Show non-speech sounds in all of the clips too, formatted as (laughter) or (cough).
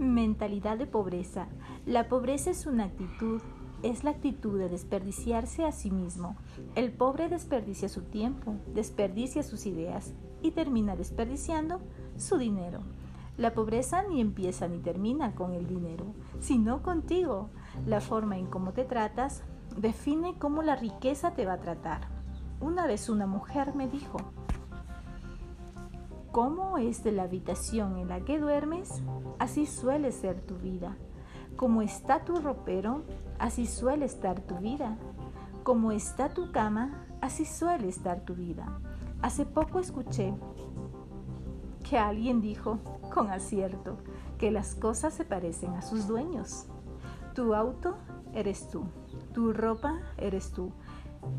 Mentalidad de pobreza. La pobreza es una actitud, es la actitud de desperdiciarse a sí mismo. El pobre desperdicia su tiempo, desperdicia sus ideas y termina desperdiciando su dinero. La pobreza ni empieza ni termina con el dinero, sino contigo. La forma en cómo te tratas define cómo la riqueza te va a tratar. Una vez una mujer me dijo, ¿Cómo es de la habitación en la que duermes? Así suele ser tu vida. Como está tu ropero, así suele estar tu vida. Como está tu cama, así suele estar tu vida. Hace poco escuché que alguien dijo, con acierto, que las cosas se parecen a sus dueños. Tu auto eres tú, tu ropa eres tú,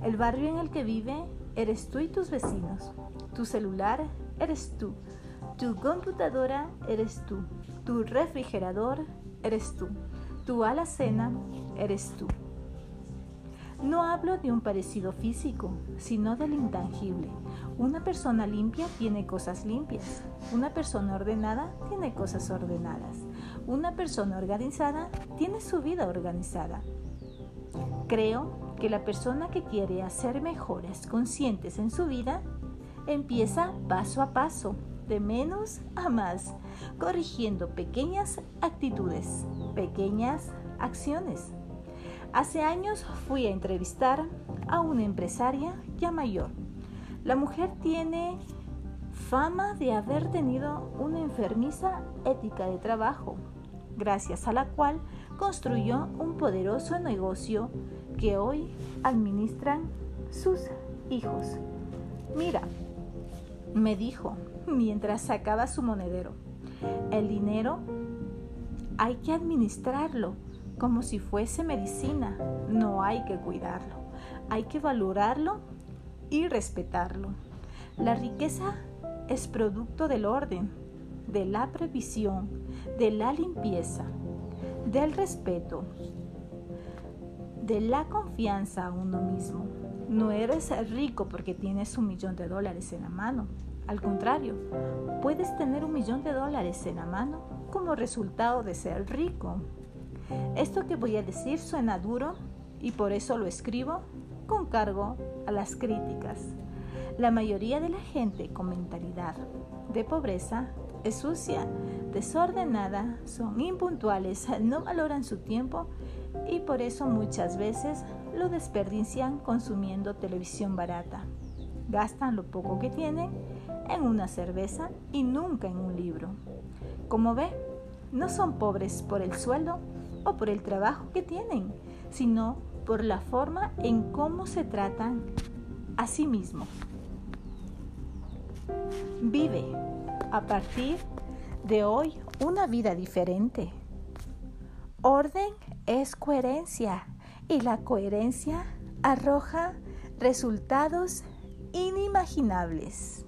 el barrio en el que vive eres tú y tus vecinos, tu celular eres tú. Tu computadora eres tú. Tu refrigerador eres tú. Tu alacena eres tú. No hablo de un parecido físico, sino del intangible. Una persona limpia tiene cosas limpias. Una persona ordenada tiene cosas ordenadas. Una persona organizada tiene su vida organizada. Creo que la persona que quiere hacer mejores conscientes en su vida Empieza paso a paso, de menos a más, corrigiendo pequeñas actitudes, pequeñas acciones. Hace años fui a entrevistar a una empresaria ya mayor. La mujer tiene fama de haber tenido una enfermiza ética de trabajo, gracias a la cual construyó un poderoso negocio que hoy administran sus hijos. Mira, me dijo mientras sacaba su monedero. El dinero hay que administrarlo como si fuese medicina. No hay que cuidarlo. Hay que valorarlo y respetarlo. La riqueza es producto del orden, de la previsión, de la limpieza, del respeto, de la confianza a uno mismo. No eres rico porque tienes un millón de dólares en la mano. Al contrario, puedes tener un millón de dólares en la mano como resultado de ser rico. Esto que voy a decir suena duro y por eso lo escribo con cargo a las críticas. La mayoría de la gente con mentalidad de pobreza es sucia, desordenada, son impuntuales, (laughs) no valoran su tiempo y por eso muchas veces lo desperdician consumiendo televisión barata. Gastan lo poco que tienen en una cerveza y nunca en un libro. Como ve, no son pobres por el sueldo o por el trabajo que tienen, sino por la forma en cómo se tratan a sí mismos. Vive a partir de hoy una vida diferente. Orden es coherencia y la coherencia arroja resultados inimaginables.